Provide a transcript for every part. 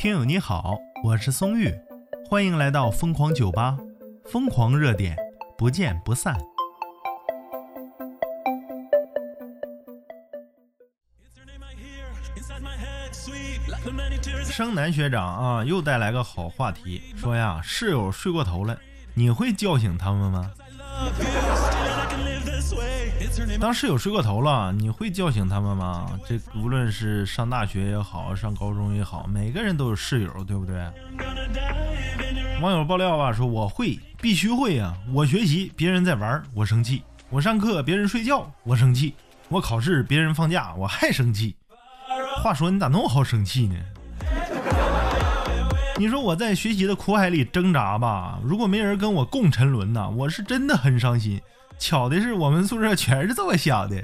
听友你好，我是松玉，欢迎来到疯狂酒吧，疯狂热点，不见不散。生男学长啊，又带来个好话题，说呀，室友睡过头了，你会叫醒他们吗？当室友睡过头了，你会叫醒他们吗？这无论是上大学也好，上高中也好，每个人都有室友，对不对？网友爆料啊，说我会，必须会呀！我学习，别人在玩，我生气；我上课，别人睡觉，我生气；我考试，别人放假，我还生气。话说你咋那么好生气呢？你说我在学习的苦海里挣扎吧，如果没人跟我共沉沦呐，我是真的很伤心。巧的是，我们宿舍全是这么想的，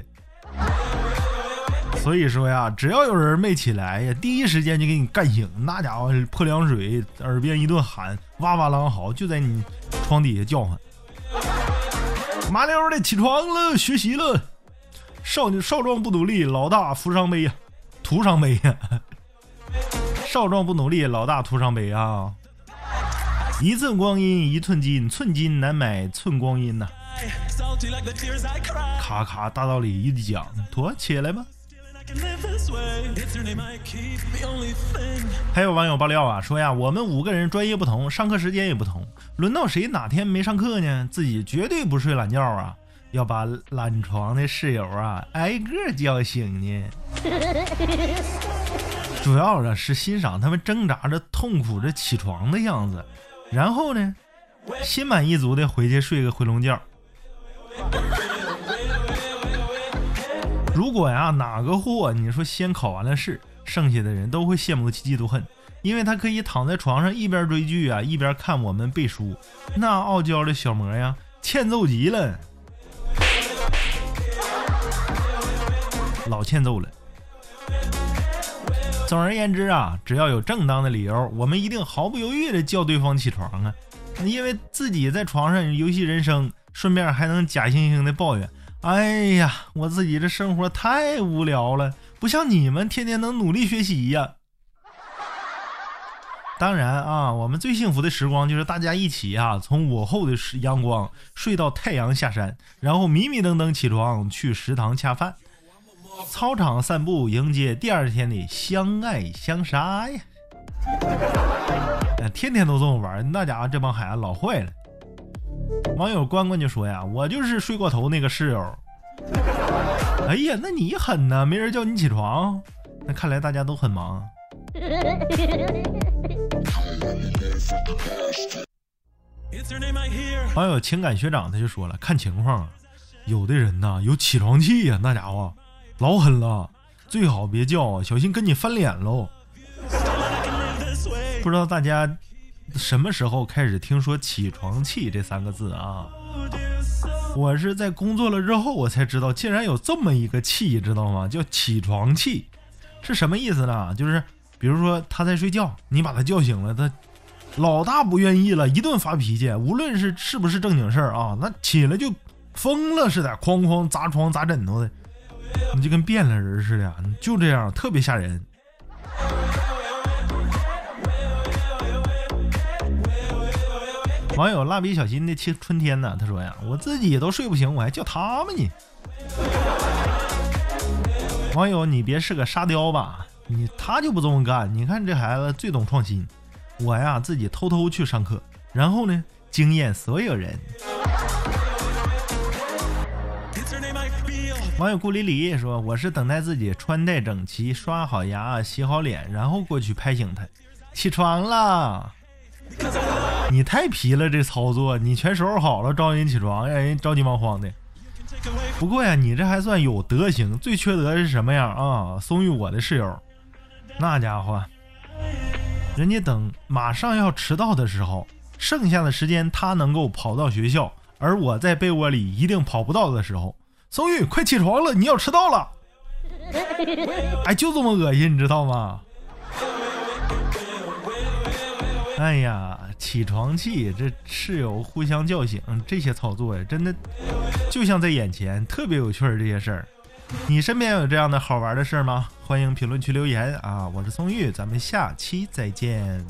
所以说呀，只要有人没起来呀，第一时间就给你干醒。那家伙泼凉水，耳边一顿喊，哇哇狼嚎，就在你床底下叫唤。麻溜的起床了，学习了。少少壮不努力，老大扶伤悲呀，徒伤悲呀。少壮不努力，老大徒伤悲啊。一寸光阴一寸金，寸金难买寸光阴呐。咔咔，大道理一讲，妥起来吧。还有网友爆料啊，说呀，我们五个人专业不同，上课时间也不同，轮到谁哪天没上课呢？自己绝对不睡懒觉啊，要把懒床的室友啊挨个叫醒呢。主要的是欣赏他们挣扎着、痛苦着起床的样子，然后呢，心满意足的回去睡个回笼觉。如果呀，哪个货你说先考完了试，剩下的人都会羡慕嫉妒恨，因为他可以躺在床上一边追剧啊，一边看我们背书，那傲娇的小模样，欠揍极了，老欠揍了。总而言之啊，只要有正当的理由，我们一定毫不犹豫的叫对方起床啊，因为自己在床上游戏人生。顺便还能假惺惺的抱怨：“哎呀，我自己这生活太无聊了，不像你们天天能努力学习呀。”当然啊，我们最幸福的时光就是大家一起啊，从午后的阳光睡到太阳下山，然后迷迷瞪瞪起床去食堂恰饭，操场散步迎接第二天的相爱相杀呀！天天都这么玩，那家伙这帮孩子老坏了。网友关关就说呀：“我就是睡过头那个室友。”哎呀，那你狠呐，没人叫你起床。那看来大家都很忙。网友情感学长他就说了：“看情况，有的人呐有起床气呀，那家伙老狠了，最好别叫啊，小心跟你翻脸喽。”不知道大家。什么时候开始听说“起床气”这三个字啊？我是在工作了之后，我才知道竟然有这么一个气，知道吗？叫起床气，是什么意思呢？就是比如说他在睡觉，你把他叫醒了，他老大不愿意了，一顿发脾气，无论是是不是正经事儿啊，那起来就疯了似的，哐哐砸床砸枕头的，你就跟变了人似的，就这样，特别吓人。网友蜡笔小新的春春天呢？他说呀，我自己都睡不醒，我还叫他们呢。网友，你别是个沙雕吧？你他就不这么干。你看这孩子最懂创新。我呀，自己偷偷去上课，然后呢，惊艳所有人。网友顾里里说，我是等待自己穿戴整齐、刷好牙、洗好脸，然后过去拍醒他。起床了。你太皮了，这操作你全收拾好了，招人起床，让人着急忙慌的。不过呀，你这还算有德行。最缺德是什么样啊？松玉我的室友，那家伙，人家等马上要迟到的时候，剩下的时间他能够跑到学校，而我在被窝里一定跑不到的时候，松玉快起床了，你要迟到了。哎，就这么恶心，你知道吗？哎呀，起床气，这室友互相叫醒。这些操作呀，真的就像在眼前，特别有趣儿。这些事儿你身边有这样的好玩儿的事儿吗？欢迎评论区留言啊。我是松玉，咱们下期再见。